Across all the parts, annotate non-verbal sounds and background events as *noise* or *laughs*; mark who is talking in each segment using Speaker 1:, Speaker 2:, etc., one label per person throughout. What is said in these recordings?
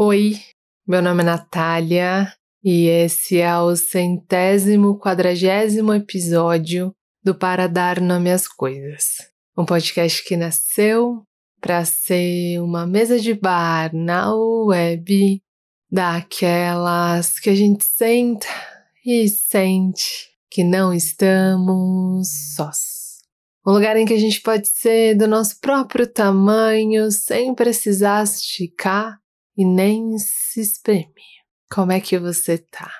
Speaker 1: Oi, meu nome é Natália e esse é o centésimo quadragésimo episódio do Para Dar Nome às Coisas. Um podcast que nasceu para ser uma mesa de bar na web daquelas que a gente senta e sente que não estamos sós. Um lugar em que a gente pode ser do nosso próprio tamanho sem precisar esticar e nem se espremer. Como é que você tá?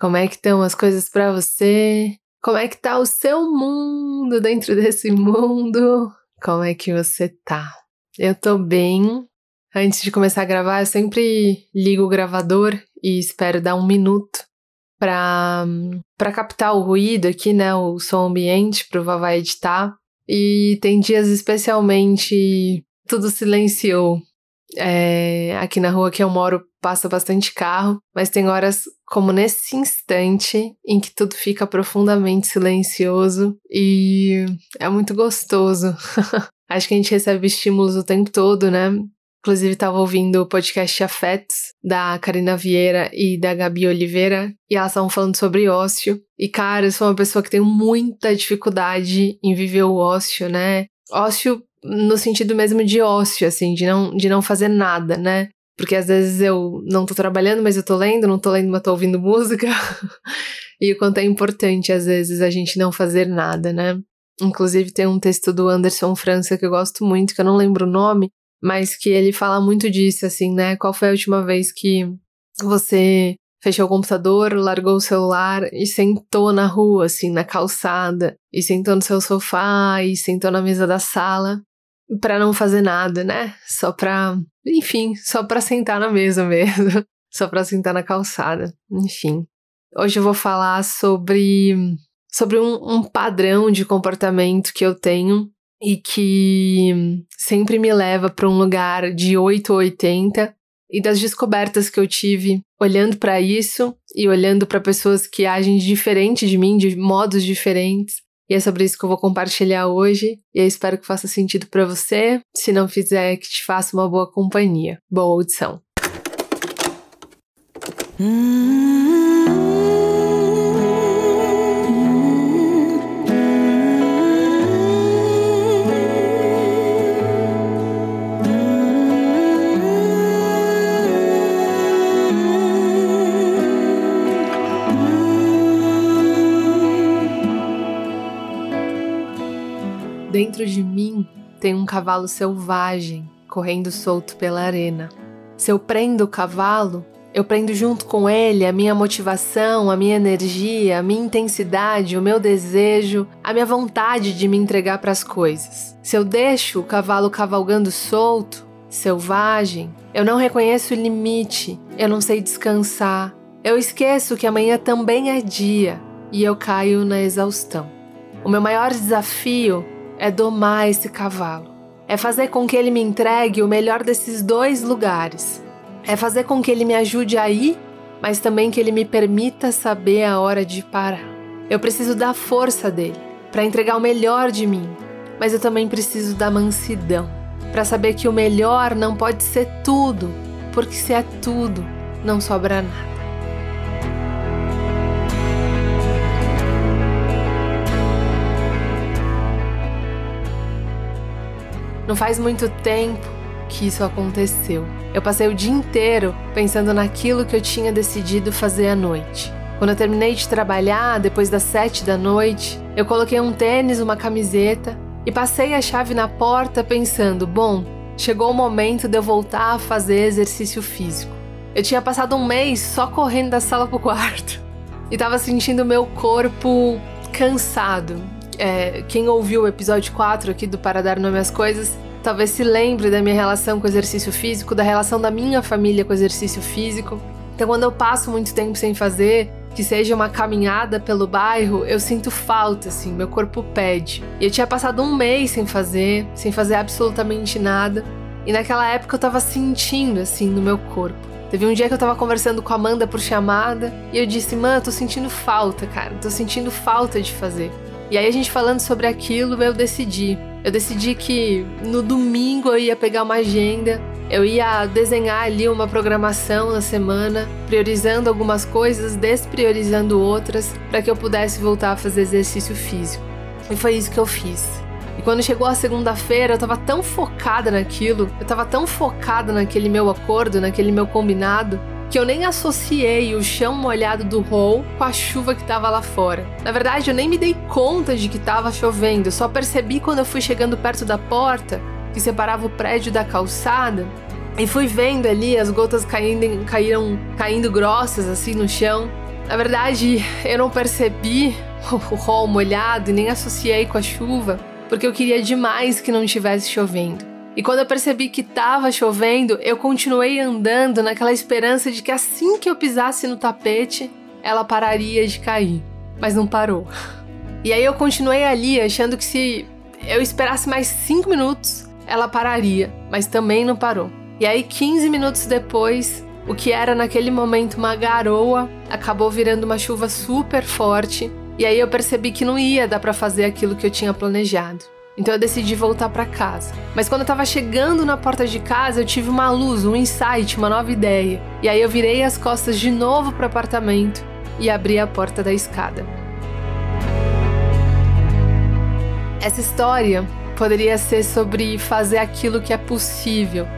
Speaker 1: Como é que estão as coisas para você? Como é que tá o seu mundo dentro desse mundo? Como é que você tá? Eu tô bem. Antes de começar a gravar, eu sempre ligo o gravador e espero dar um minuto para para captar o ruído aqui, né, o som ambiente para o Vavá editar. E tem dias especialmente tudo silenciou é, aqui na rua que eu moro passa bastante carro, mas tem horas como nesse instante em que tudo fica profundamente silencioso e é muito gostoso. *laughs* Acho que a gente recebe estímulos o tempo todo, né? Inclusive, estava ouvindo o podcast Afetos, da Karina Vieira e da Gabi Oliveira, e elas estavam falando sobre ócio. E, cara, eu sou uma pessoa que tem muita dificuldade em viver o ócio, né? Ócio no sentido mesmo de ócio, assim, de não, de não fazer nada, né? Porque às vezes eu não tô trabalhando, mas eu tô lendo, não tô lendo, mas tô ouvindo *laughs* música. e o quanto é importante, às vezes, a gente não fazer nada, né? Inclusive, tem um texto do Anderson França que eu gosto muito, que eu não lembro o nome, mas que ele fala muito disso, assim, né? Qual foi a última vez que você fechou o computador, largou o celular e sentou na rua, assim, na calçada, e sentou no seu sofá, e sentou na mesa da sala, para não fazer nada, né? Só pra, enfim, só pra sentar na mesa mesmo, *laughs* só pra sentar na calçada, enfim. Hoje eu vou falar sobre, sobre um, um padrão de comportamento que eu tenho e que sempre me leva para um lugar de 8 ou 80 e das descobertas que eu tive olhando para isso e olhando para pessoas que agem diferente de mim, de modos diferentes, e é sobre isso que eu vou compartilhar hoje. E eu espero que faça sentido para você. Se não fizer, que te faça uma boa companhia. Boa audição. Dentro de mim tem um cavalo selvagem correndo solto pela arena. Se eu prendo o cavalo, eu prendo junto com ele a minha motivação, a minha energia, a minha intensidade, o meu desejo, a minha vontade de me entregar para as coisas. Se eu deixo o cavalo cavalgando solto, selvagem, eu não reconheço o limite, eu não sei descansar, eu esqueço que amanhã também é dia e eu caio na exaustão. O meu maior desafio é domar esse cavalo. É fazer com que ele me entregue o melhor desses dois lugares. É fazer com que ele me ajude a ir, mas também que ele me permita saber a hora de parar. Eu preciso da força dele para entregar o melhor de mim, mas eu também preciso da mansidão para saber que o melhor não pode ser tudo, porque se é tudo, não sobra nada. Não faz muito tempo que isso aconteceu. Eu passei o dia inteiro pensando naquilo que eu tinha decidido fazer à noite. Quando eu terminei de trabalhar, depois das sete da noite, eu coloquei um tênis, uma camiseta e passei a chave na porta pensando: bom, chegou o momento de eu voltar a fazer exercício físico. Eu tinha passado um mês só correndo da sala pro quarto *laughs* e tava sentindo meu corpo cansado, é, quem ouviu o episódio 4 aqui do Para Dar Nome às Coisas, talvez se lembre da minha relação com o exercício físico, da relação da minha família com o exercício físico. Então, quando eu passo muito tempo sem fazer, que seja uma caminhada pelo bairro, eu sinto falta, assim, meu corpo pede. E eu tinha passado um mês sem fazer, sem fazer absolutamente nada. E naquela época eu tava sentindo, assim, no meu corpo. Teve um dia que eu tava conversando com a Amanda por chamada e eu disse: Mano, tô sentindo falta, cara, tô sentindo falta de fazer. E aí a gente falando sobre aquilo, eu decidi. Eu decidi que no domingo eu ia pegar uma agenda Eu ia desenhar ali uma programação na semana, priorizando algumas coisas, despriorizando outras, para que eu pudesse voltar a fazer exercício físico. E foi isso que eu fiz. E quando chegou a segunda-feira, eu tava tão focada naquilo, eu tava tão focada naquele meu acordo, naquele meu combinado, que eu nem associei o chão molhado do hall com a chuva que tava lá fora. Na verdade, eu nem me dei conta de que tava chovendo, só percebi quando eu fui chegando perto da porta que separava o prédio da calçada e fui vendo ali as gotas caindo, caíram, caindo grossas assim no chão. Na verdade, eu não percebi *laughs* o rol molhado e nem associei com a chuva, porque eu queria demais que não estivesse chovendo. E quando eu percebi que estava chovendo, eu continuei andando naquela esperança de que assim que eu pisasse no tapete, ela pararia de cair. Mas não parou. *laughs* E aí eu continuei ali, achando que se eu esperasse mais cinco minutos, ela pararia, mas também não parou. E aí, 15 minutos depois, o que era naquele momento uma garoa acabou virando uma chuva super forte. E aí eu percebi que não ia dar para fazer aquilo que eu tinha planejado. Então eu decidi voltar para casa. Mas quando eu tava chegando na porta de casa, eu tive uma luz, um insight, uma nova ideia. E aí eu virei as costas de novo pro apartamento e abri a porta da escada. Essa história poderia ser sobre fazer aquilo que é possível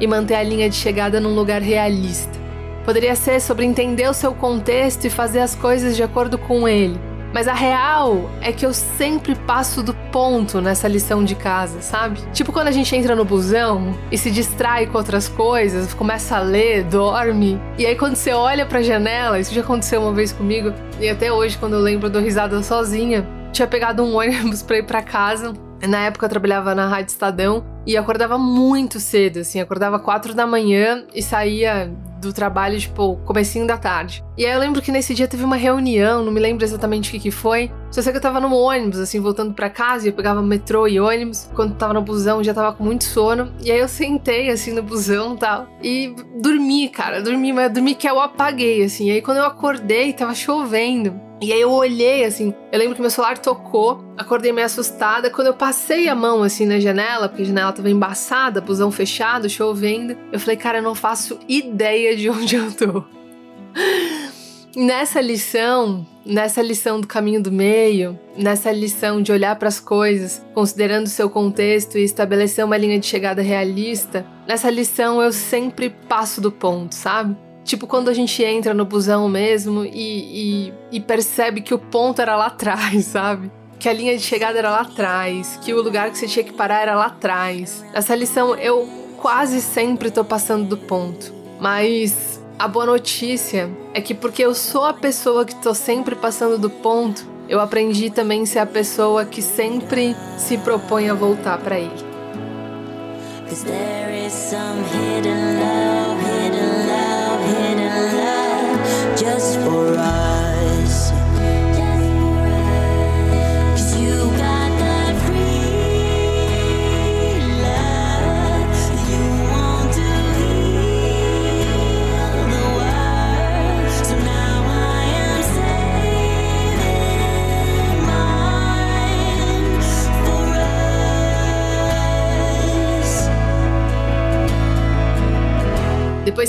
Speaker 1: e manter a linha de chegada num lugar realista. Poderia ser sobre entender o seu contexto e fazer as coisas de acordo com ele. Mas a real é que eu sempre passo do ponto nessa lição de casa, sabe? Tipo quando a gente entra no busão e se distrai com outras coisas, começa a ler, dorme, e aí quando você olha pra janela, isso já aconteceu uma vez comigo, e até hoje quando eu lembro do risada sozinha, tinha pegado um *laughs* ônibus pra ir pra casa na época eu trabalhava na Rádio Estadão e acordava muito cedo, assim, acordava quatro da manhã e saía do trabalho, tipo, comecinho da tarde. E aí eu lembro que nesse dia teve uma reunião, não me lembro exatamente o que que foi. Só sei que eu tava no ônibus, assim, voltando para casa, e eu pegava metrô e ônibus. Quando tava no busão, já tava com muito sono. E aí eu sentei, assim, no busão e tal. E dormi, cara, dormi, mas dormi que eu apaguei, assim. E aí quando eu acordei, tava chovendo. E aí eu olhei assim, eu lembro que meu celular tocou, acordei meio assustada. Quando eu passei a mão assim na janela, porque a janela tava embaçada, busão fechado, chovendo, eu falei, cara, eu não faço ideia de onde eu tô. *laughs* Nessa lição, nessa lição do caminho do meio, nessa lição de olhar para as coisas, considerando o seu contexto e estabelecer uma linha de chegada realista, nessa lição eu sempre passo do ponto, sabe? Tipo quando a gente entra no busão mesmo e, e, e percebe que o ponto era lá atrás, *laughs* sabe? que a linha de chegada era lá atrás, que o lugar que você tinha que parar era lá atrás. Essa lição eu quase sempre tô passando do ponto. Mas a boa notícia é que porque eu sou a pessoa que tô sempre passando do ponto, eu aprendi também a ser a pessoa que sempre se propõe a voltar para ele. Just for us.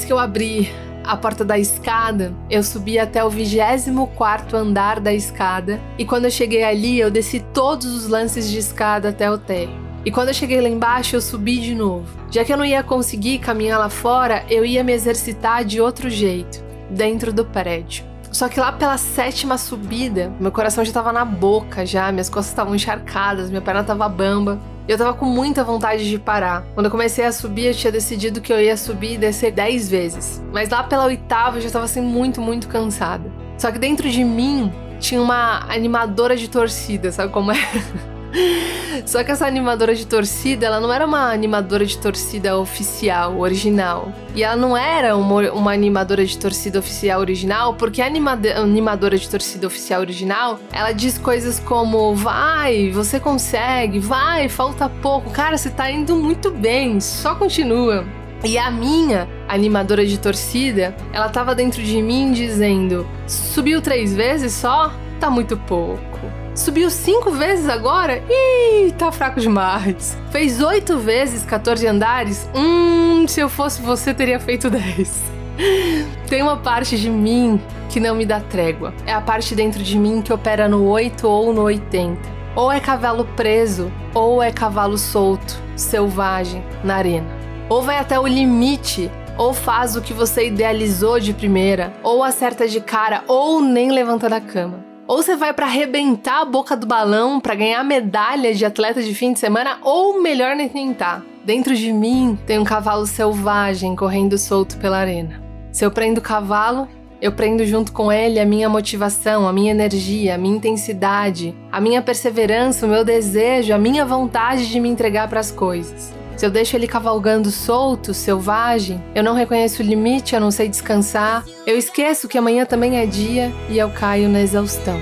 Speaker 1: Depois que eu abri a porta da escada, eu subi até o 24 andar da escada e quando eu cheguei ali, eu desci todos os lances de escada até o térreo. E quando eu cheguei lá embaixo, eu subi de novo. Já que eu não ia conseguir caminhar lá fora, eu ia me exercitar de outro jeito, dentro do prédio. Só que lá pela sétima subida, meu coração já estava na boca já, minhas costas estavam encharcadas, minha perna estava bamba. Eu tava com muita vontade de parar. Quando eu comecei a subir, eu tinha decidido que eu ia subir e descer 10 vezes. Mas lá pela oitava eu já tava assim muito, muito cansada. Só que dentro de mim tinha uma animadora de torcida, sabe como é? *laughs* *laughs* Só que essa animadora de torcida, ela não era uma animadora de torcida oficial, original. E ela não era uma, uma animadora de torcida oficial original, porque a animadora de torcida oficial original, ela diz coisas como: vai, você consegue, vai, falta pouco, cara, você tá indo muito bem, só continua. E a minha animadora de torcida, ela tava dentro de mim dizendo: subiu três vezes só? Tá muito pouco Subiu cinco vezes agora? Ih, tá fraco demais. Fez oito vezes 14 andares? Hum, se eu fosse você, teria feito 10. *laughs* Tem uma parte de mim que não me dá trégua. É a parte dentro de mim que opera no 8 ou no 80. Ou é cavalo preso, ou é cavalo solto, selvagem, na arena. Ou vai até o limite, ou faz o que você idealizou de primeira, ou acerta de cara, ou nem levanta da cama. Ou você vai para arrebentar a boca do balão para ganhar medalha de atleta de fim de semana, ou melhor nem tentar. Dentro de mim tem um cavalo selvagem correndo solto pela arena. Se eu prendo o cavalo, eu prendo junto com ele a minha motivação, a minha energia, a minha intensidade, a minha perseverança, o meu desejo, a minha vontade de me entregar para as coisas. Se eu deixo ele cavalgando solto, selvagem, eu não reconheço o limite, eu não sei descansar, eu esqueço que amanhã também é dia e eu caio na exaustão.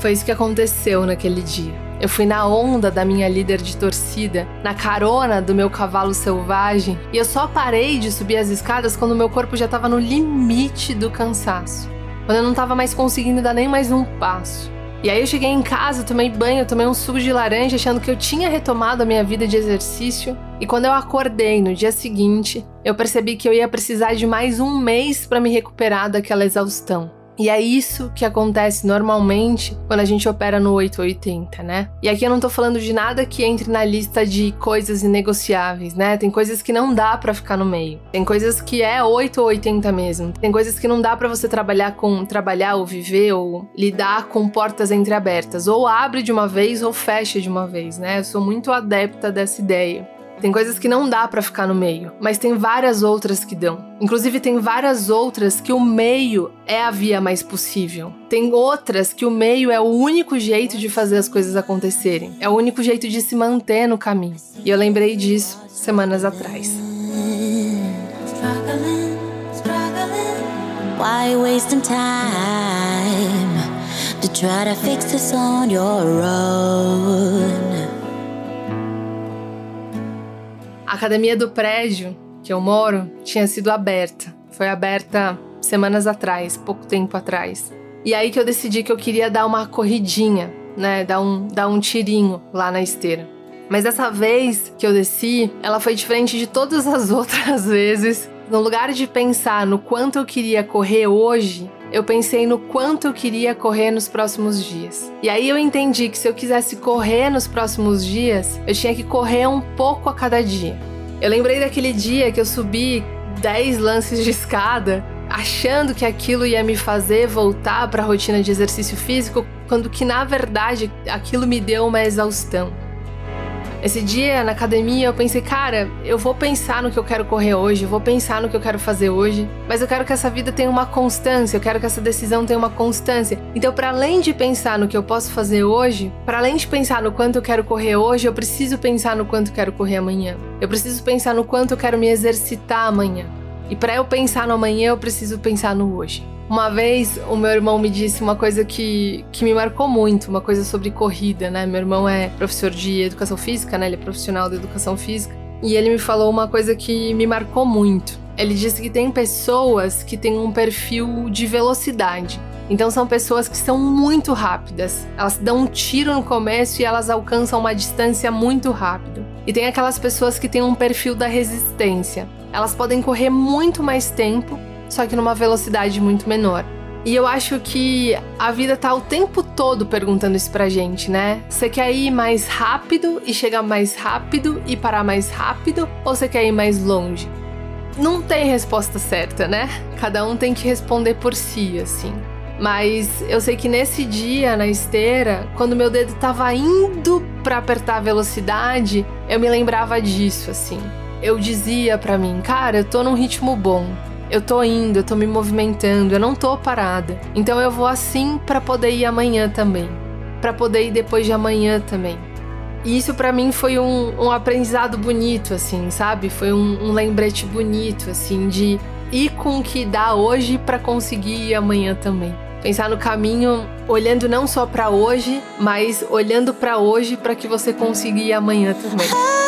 Speaker 1: Foi isso que aconteceu naquele dia. Eu fui na onda da minha líder de torcida, na carona do meu cavalo selvagem, e eu só parei de subir as escadas quando meu corpo já estava no limite do cansaço. Quando eu não estava mais conseguindo dar nem mais um passo. E aí eu cheguei em casa, tomei banho, tomei um suco de laranja, achando que eu tinha retomado a minha vida de exercício. E quando eu acordei no dia seguinte, eu percebi que eu ia precisar de mais um mês para me recuperar daquela exaustão. E é isso que acontece normalmente quando a gente opera no 880, né? E aqui eu não tô falando de nada que entre na lista de coisas inegociáveis, né? Tem coisas que não dá para ficar no meio. Tem coisas que é 8 ou 80 mesmo. Tem coisas que não dá para você trabalhar com trabalhar ou viver ou lidar com portas entreabertas, ou abre de uma vez ou fecha de uma vez, né? Eu sou muito adepta dessa ideia. Tem coisas que não dá para ficar no meio, mas tem várias outras que dão. Inclusive tem várias outras que o meio é a via mais possível. Tem outras que o meio é o único jeito de fazer as coisas acontecerem. É o único jeito de se manter no caminho. E eu lembrei disso semanas atrás. Why wasting time to try to fix this on your own? A academia do prédio que eu moro tinha sido aberta. Foi aberta semanas atrás, pouco tempo atrás. E aí que eu decidi que eu queria dar uma corridinha, né? Dar um, dar um tirinho lá na esteira. Mas dessa vez que eu desci, ela foi diferente de todas as *laughs* outras vezes. No lugar de pensar no quanto eu queria correr hoje, eu pensei no quanto eu queria correr nos próximos dias. E aí eu entendi que se eu quisesse correr nos próximos dias, eu tinha que correr um pouco a cada dia. Eu lembrei daquele dia que eu subi 10 lances de escada, achando que aquilo ia me fazer voltar para a rotina de exercício físico, quando que na verdade aquilo me deu uma exaustão. Esse dia na academia eu pensei, cara, eu vou pensar no que eu quero correr hoje, vou pensar no que eu quero fazer hoje, mas eu quero que essa vida tenha uma constância, eu quero que essa decisão tenha uma constância. Então, para além de pensar no que eu posso fazer hoje, para além de pensar no quanto eu quero correr hoje, eu preciso pensar no quanto eu quero correr amanhã. Eu preciso pensar no quanto eu quero me exercitar amanhã. E para eu pensar no amanhã, eu preciso pensar no hoje. Uma vez o meu irmão me disse uma coisa que, que me marcou muito, uma coisa sobre corrida, né? Meu irmão é professor de educação física, né? Ele é profissional de educação física. E ele me falou uma coisa que me marcou muito. Ele disse que tem pessoas que têm um perfil de velocidade. Então são pessoas que são muito rápidas. Elas dão um tiro no começo e elas alcançam uma distância muito rápido. E tem aquelas pessoas que têm um perfil da resistência. Elas podem correr muito mais tempo só que numa velocidade muito menor. E eu acho que a vida tá o tempo todo perguntando isso pra gente, né? Você quer ir mais rápido e chegar mais rápido e parar mais rápido ou você quer ir mais longe? Não tem resposta certa, né? Cada um tem que responder por si, assim. Mas eu sei que nesse dia na esteira, quando meu dedo tava indo para apertar a velocidade, eu me lembrava disso, assim. Eu dizia para mim, cara, eu tô num ritmo bom eu tô indo, eu tô me movimentando, eu não tô parada. Então eu vou assim para poder ir amanhã também, para poder ir depois de amanhã também. E isso para mim foi um, um, aprendizado bonito, assim, sabe? Foi um, um lembrete bonito, assim, de ir com o que dá hoje para conseguir ir amanhã também. Pensar no caminho olhando não só para hoje, mas olhando para hoje para que você consiga ir amanhã também.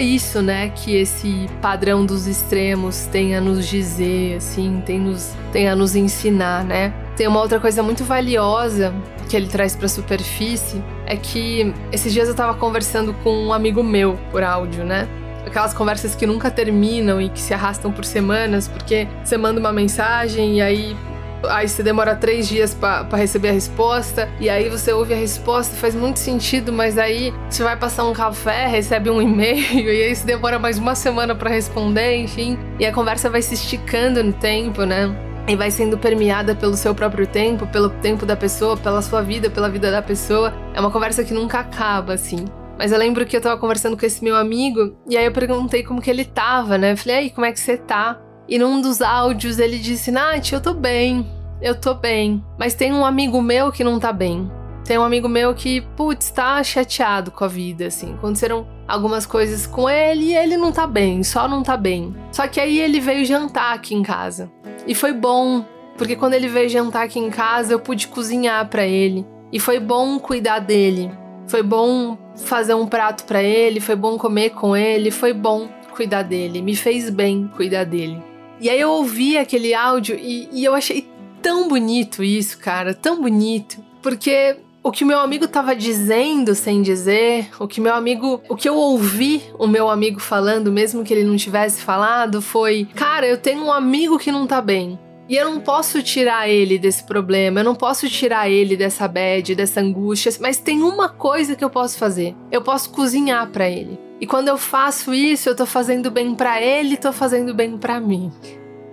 Speaker 1: Isso, né, que esse padrão dos extremos tem a nos dizer, assim, tem, nos, tem a nos ensinar, né? Tem uma outra coisa muito valiosa que ele traz para a superfície, é que esses dias eu tava conversando com um amigo meu por áudio, né? Aquelas conversas que nunca terminam e que se arrastam por semanas, porque você manda uma mensagem e aí Aí você demora três dias para receber a resposta, e aí você ouve a resposta, faz muito sentido, mas aí você vai passar um café, recebe um *laughs* e-mail, e aí você demora mais uma semana para responder, enfim. E a conversa vai se esticando no tempo, né? E vai sendo permeada pelo seu próprio tempo, pelo tempo da pessoa, pela sua vida, pela vida da pessoa. É uma conversa que nunca acaba, assim. Mas eu lembro que eu tava conversando com esse meu amigo, e aí eu perguntei como que ele tava, né? Eu falei, aí, como é que você tá? E num dos áudios ele disse: Nath, eu tô bem, eu tô bem. Mas tem um amigo meu que não tá bem. Tem um amigo meu que, putz, tá chateado com a vida, assim. Aconteceram algumas coisas com ele e ele não tá bem, só não tá bem. Só que aí ele veio jantar aqui em casa. E foi bom, porque quando ele veio jantar aqui em casa, eu pude cozinhar para ele. E foi bom cuidar dele. Foi bom fazer um prato para ele, foi bom comer com ele, foi bom cuidar dele. Me fez bem cuidar dele. E aí eu ouvi aquele áudio e, e eu achei tão bonito isso, cara, tão bonito. Porque o que meu amigo tava dizendo sem dizer, o que meu amigo, o que eu ouvi o meu amigo falando, mesmo que ele não tivesse falado, foi: "Cara, eu tenho um amigo que não tá bem. E eu não posso tirar ele desse problema, eu não posso tirar ele dessa bad, dessa angústia, mas tem uma coisa que eu posso fazer. Eu posso cozinhar para ele. E quando eu faço isso, eu tô fazendo bem para ele, tô fazendo bem para mim.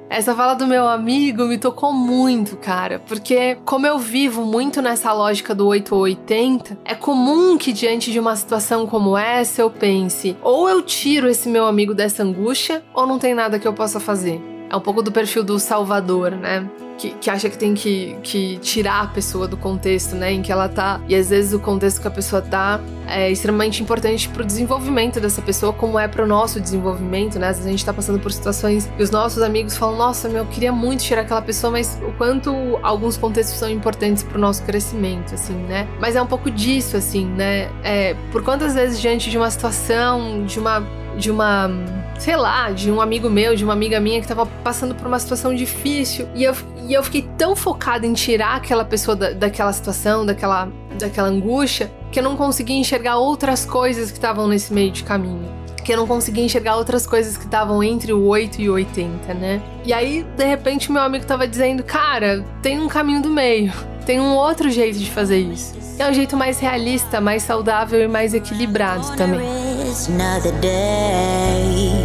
Speaker 1: Essa fala do meu amigo me tocou muito, cara, porque como eu vivo muito nessa lógica do 8 ou 80, é comum que diante de uma situação como essa eu pense: ou eu tiro esse meu amigo dessa angústia, ou não tem nada que eu possa fazer. É um pouco do perfil do Salvador, né? que, que acha que tem que, que tirar a pessoa do contexto, né, em que ela tá. E às vezes o contexto que a pessoa tá é extremamente importante pro desenvolvimento dessa pessoa, como é pro nosso desenvolvimento, né? Às vezes a gente tá passando por situações e os nossos amigos falam: Nossa, meu, eu queria muito tirar aquela pessoa, mas o quanto alguns contextos são importantes pro nosso crescimento, assim, né? Mas é um pouco disso, assim, né? É, por quantas vezes diante de uma situação, de uma de uma, sei lá, de um amigo meu, de uma amiga minha que tava passando por uma situação difícil. E eu, e eu fiquei tão focada em tirar aquela pessoa da, daquela situação, daquela, daquela angústia, que eu não conseguia enxergar outras coisas que estavam nesse meio de caminho. Que eu não conseguia enxergar outras coisas que estavam entre o 8 e o 80, né? E aí, de repente, meu amigo tava dizendo: Cara, tem um caminho do meio, tem um outro jeito de fazer isso. É um jeito mais realista, mais saudável e mais equilibrado também. it's another day.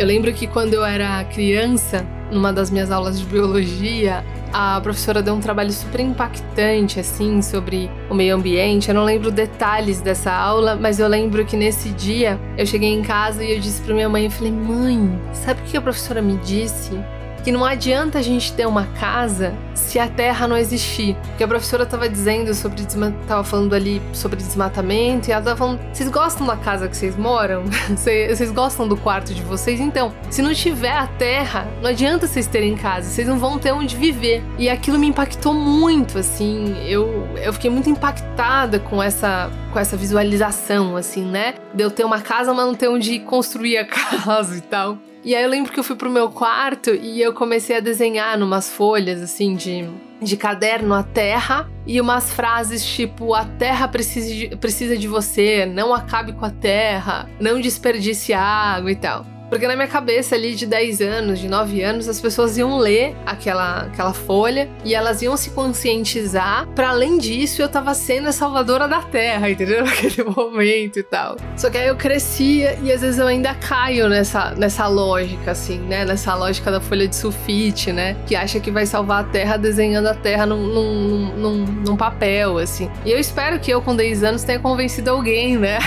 Speaker 1: Eu lembro que quando eu era criança, numa das minhas aulas de biologia, a professora deu um trabalho super impactante, assim, sobre o meio ambiente. Eu não lembro detalhes dessa aula, mas eu lembro que nesse dia eu cheguei em casa e eu disse para minha mãe, eu falei, mãe, sabe o que a professora me disse? Que não adianta a gente ter uma casa se a terra não existir. Porque a professora estava dizendo sobre estava falando ali sobre desmatamento e ela estava falando: "Vocês gostam da casa que vocês moram? *laughs* vocês gostam do quarto de vocês? Então, se não tiver a terra, não adianta vocês terem casa, vocês não vão ter onde viver". E aquilo me impactou muito, assim. Eu eu fiquei muito impactada com essa com essa visualização assim, né? De eu ter uma casa, mas não ter onde construir a *laughs* casa e tal. E aí eu lembro que eu fui pro meu quarto e eu comecei a desenhar numas folhas, assim, de, de caderno a terra e umas frases tipo: a terra precisa de, precisa de você, não acabe com a terra, não desperdice água e tal. Porque na minha cabeça ali de 10 anos, de 9 anos, as pessoas iam ler aquela, aquela folha e elas iam se conscientizar. Para além disso, eu tava sendo a salvadora da terra, entendeu? *laughs* Naquele momento e tal. Só que aí eu crescia e às vezes eu ainda caio nessa, nessa lógica, assim, né? Nessa lógica da folha de sulfite, né? Que acha que vai salvar a terra desenhando a terra num, num, num, num papel, assim. E eu espero que eu, com 10 anos, tenha convencido alguém, né?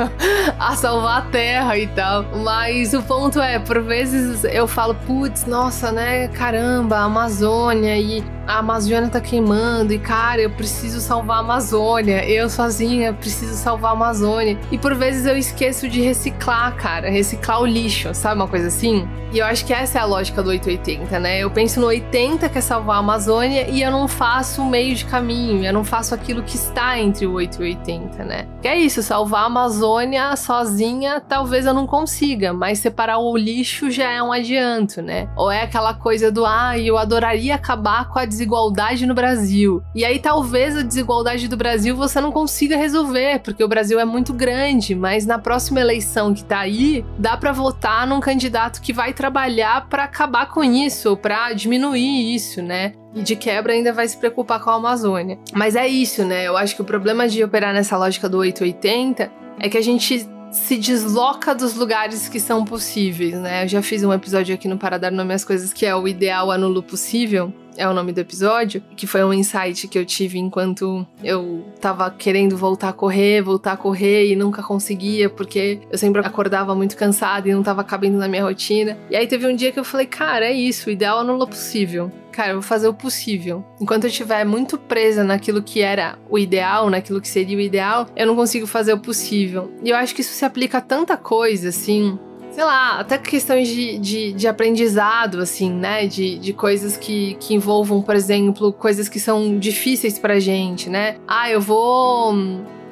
Speaker 1: *laughs* a salvar a terra e tal. Mas o ponto é, por vezes eu falo, putz, nossa, né? Caramba, Amazônia e a Amazônia tá queimando e cara, eu preciso salvar a Amazônia. Eu sozinha preciso salvar a Amazônia. E por vezes eu esqueço de reciclar, cara, reciclar o lixo, sabe uma coisa assim? E eu acho que essa é a lógica do 880, né? Eu penso no 80 que é salvar a Amazônia e eu não faço o meio de caminho, eu não faço aquilo que está entre o 8 e o 80, né? Que é isso, salvar a Amazônia sozinha, talvez eu não consiga, mas separar o lixo já é um adianto, né? Ou é aquela coisa do ah, eu adoraria acabar com a desigualdade no Brasil. E aí talvez a desigualdade do Brasil você não consiga resolver, porque o Brasil é muito grande, mas na próxima eleição que tá aí, dá para votar num candidato que vai trabalhar para acabar com isso, para diminuir isso, né? e de quebra ainda vai se preocupar com a Amazônia. Mas é isso, né? Eu acho que o problema de operar nessa lógica do 880 é que a gente se desloca dos lugares que são possíveis, né? Eu já fiz um episódio aqui no Para Dar Nome às Coisas que é o ideal anulo possível, é o nome do episódio, que foi um insight que eu tive enquanto eu tava querendo voltar a correr, voltar a correr e nunca conseguia, porque eu sempre acordava muito cansada e não tava cabendo na minha rotina. E aí teve um dia que eu falei, cara, é isso, o ideal anula o possível. Cara, eu vou fazer o possível. Enquanto eu estiver muito presa naquilo que era o ideal, naquilo que seria o ideal, eu não consigo fazer o possível. E eu acho que isso se aplica a tanta coisa, assim sei lá, até questões de, de, de, aprendizado, assim, né? De, de coisas que, que envolvam, por exemplo, coisas que são difíceis pra gente, né? Ah, eu vou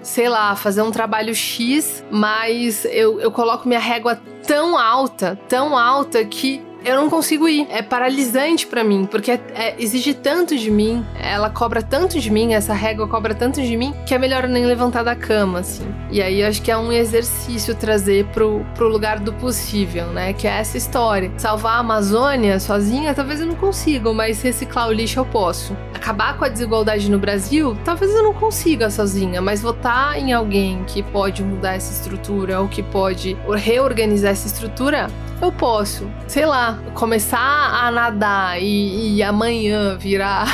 Speaker 1: sei lá, fazer um trabalho X, mas eu, eu coloco minha régua tão alta, tão alta que eu não consigo ir. É paralisante para mim, porque é, é, exige tanto de mim, ela cobra tanto de mim, essa régua cobra tanto de mim, que é melhor nem levantar da cama, assim. E aí eu acho que é um exercício trazer pro, pro lugar do possível, né? Que é essa história. Salvar a Amazônia sozinha, talvez eu não consiga, mas reciclar o lixo eu posso. Acabar com a desigualdade no Brasil, talvez eu não consiga sozinha, mas votar em alguém que pode mudar essa estrutura ou que pode reorganizar essa estrutura, eu posso, sei lá, começar a nadar e, e amanhã virar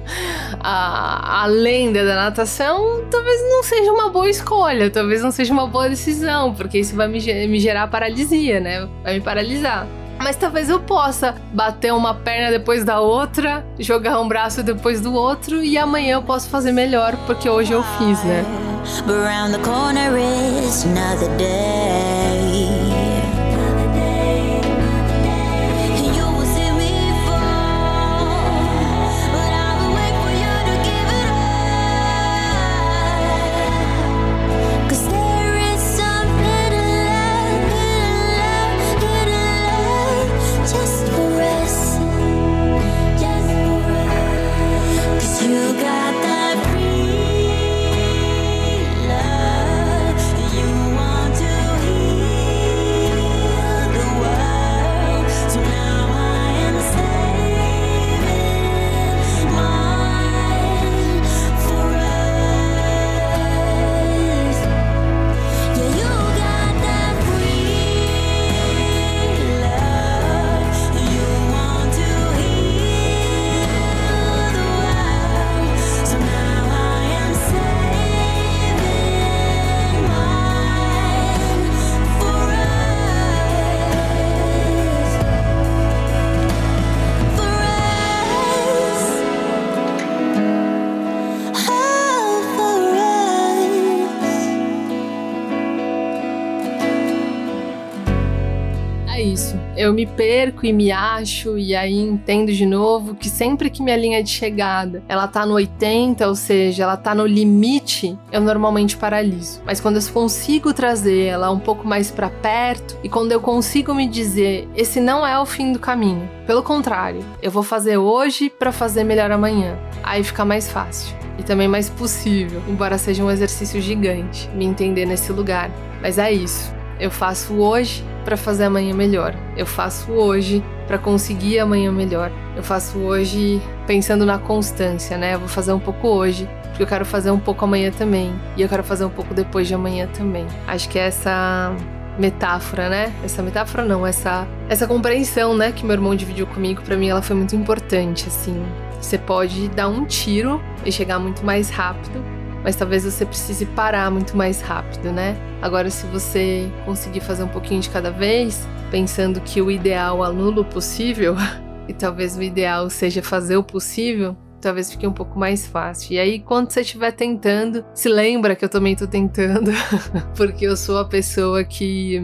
Speaker 1: *laughs* a, a lenda da natação, talvez não seja uma boa escolha, talvez não seja uma boa decisão, porque isso vai me, me gerar paralisia, né? Vai me paralisar. Mas talvez eu possa bater uma perna depois da outra, jogar um braço depois do outro e amanhã eu posso fazer melhor porque hoje eu fiz, né? Around the corner is another day. Me perco e me acho e aí entendo de novo que sempre que minha linha de chegada, ela tá no 80, ou seja, ela tá no limite, eu normalmente paraliso. Mas quando eu consigo trazer ela um pouco mais para perto e quando eu consigo me dizer, esse não é o fim do caminho. Pelo contrário, eu vou fazer hoje para fazer melhor amanhã. Aí fica mais fácil e também mais possível, embora seja um exercício gigante me entender nesse lugar. Mas é isso. Eu faço hoje para fazer amanhã melhor. Eu faço hoje para conseguir amanhã melhor. Eu faço hoje pensando na constância, né? Eu vou fazer um pouco hoje, porque eu quero fazer um pouco amanhã também. E eu quero fazer um pouco depois de amanhã também. Acho que é essa metáfora, né? Essa metáfora não, essa essa compreensão, né, que meu irmão dividiu comigo, para mim ela foi muito importante, assim. Você pode dar um tiro e chegar muito mais rápido, mas talvez você precise parar muito mais rápido, né? Agora, se você conseguir fazer um pouquinho de cada vez, pensando que o ideal anula o possível, *laughs* e talvez o ideal seja fazer o possível, talvez fique um pouco mais fácil. E aí, quando você estiver tentando, se lembra que eu também tô tentando, *laughs* porque eu sou a pessoa que,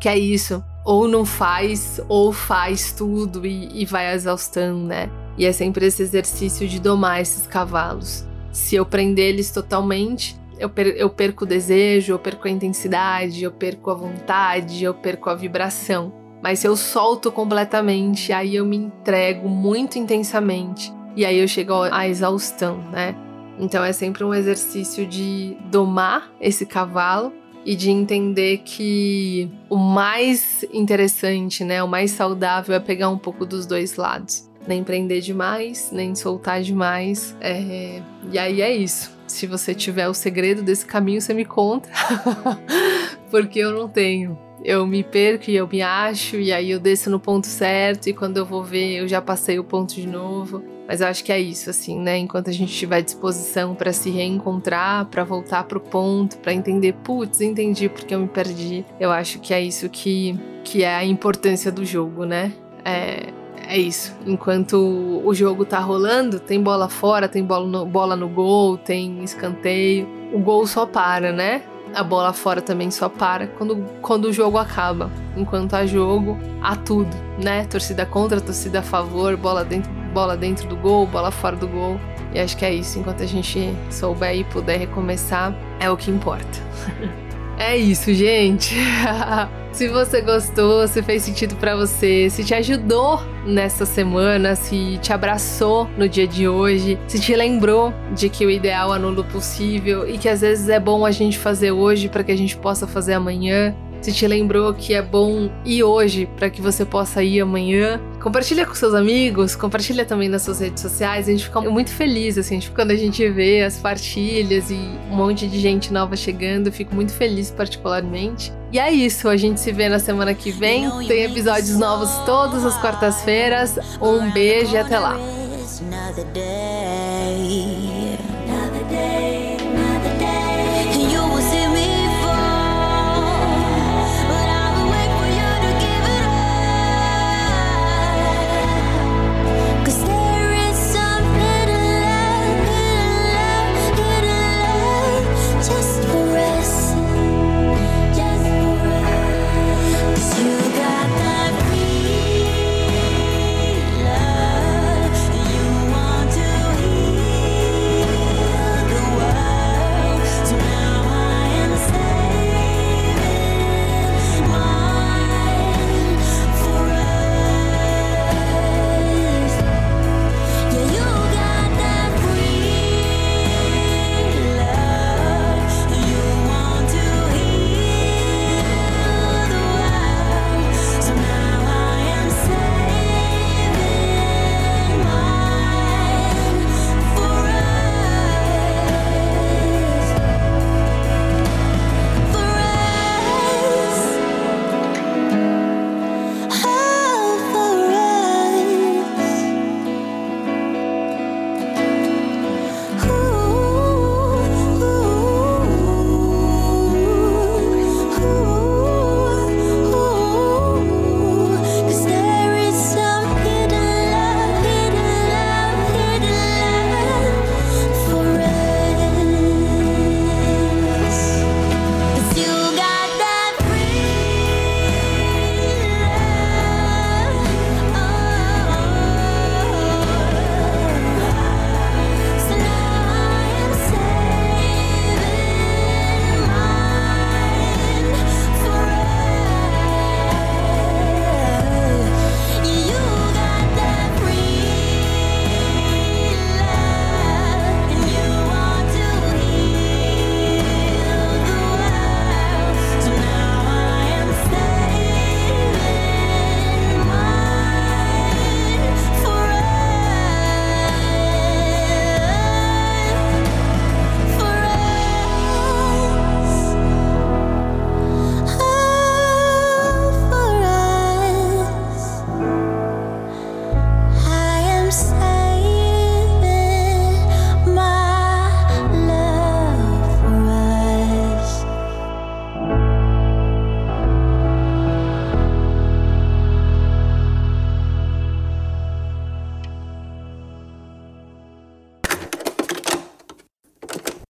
Speaker 1: que é isso. Ou não faz, ou faz tudo e, e vai à exaustão, né? E é sempre esse exercício de domar esses cavalos. Se eu prender eles totalmente, eu, per eu perco o desejo, eu perco a intensidade, eu perco a vontade, eu perco a vibração. Mas se eu solto completamente, aí eu me entrego muito intensamente e aí eu chego à exaustão, né? Então é sempre um exercício de domar esse cavalo e de entender que o mais interessante, né, o mais saudável é pegar um pouco dos dois lados nem prender demais, nem soltar demais. É... E aí é isso. Se você tiver o segredo desse caminho, você me conta, *laughs* porque eu não tenho. Eu me perco e eu me acho, e aí eu desço no ponto certo, e quando eu vou ver, eu já passei o ponto de novo. Mas eu acho que é isso, assim, né? Enquanto a gente tiver disposição para se reencontrar, para voltar pro ponto, para entender, putz, entendi porque eu me perdi. Eu acho que é isso que, que é a importância do jogo, né? É, é isso. Enquanto o jogo tá rolando, tem bola fora, tem bola no, bola no gol, tem escanteio. O gol só para, né? A bola fora também só para quando, quando o jogo acaba. Enquanto há jogo, há tudo, né? Torcida contra, torcida a favor, bola dentro, bola dentro do gol, bola fora do gol. E acho que é isso. Enquanto a gente souber e puder recomeçar, é o que importa. *laughs* É isso, gente. *laughs* se você gostou, se fez sentido para você, se te ajudou nessa semana, se te abraçou no dia de hoje, se te lembrou de que o ideal anula o possível e que às vezes é bom a gente fazer hoje para que a gente possa fazer amanhã se te lembrou que é bom ir hoje para que você possa ir amanhã. Compartilha com seus amigos, compartilha também nas suas redes sociais. A gente fica muito feliz, assim, quando a gente vê as partilhas e um monte de gente nova chegando. Eu fico muito feliz, particularmente. E é isso, a gente se vê na semana que vem. Tem episódios novos todas as quartas-feiras. Um beijo e até lá.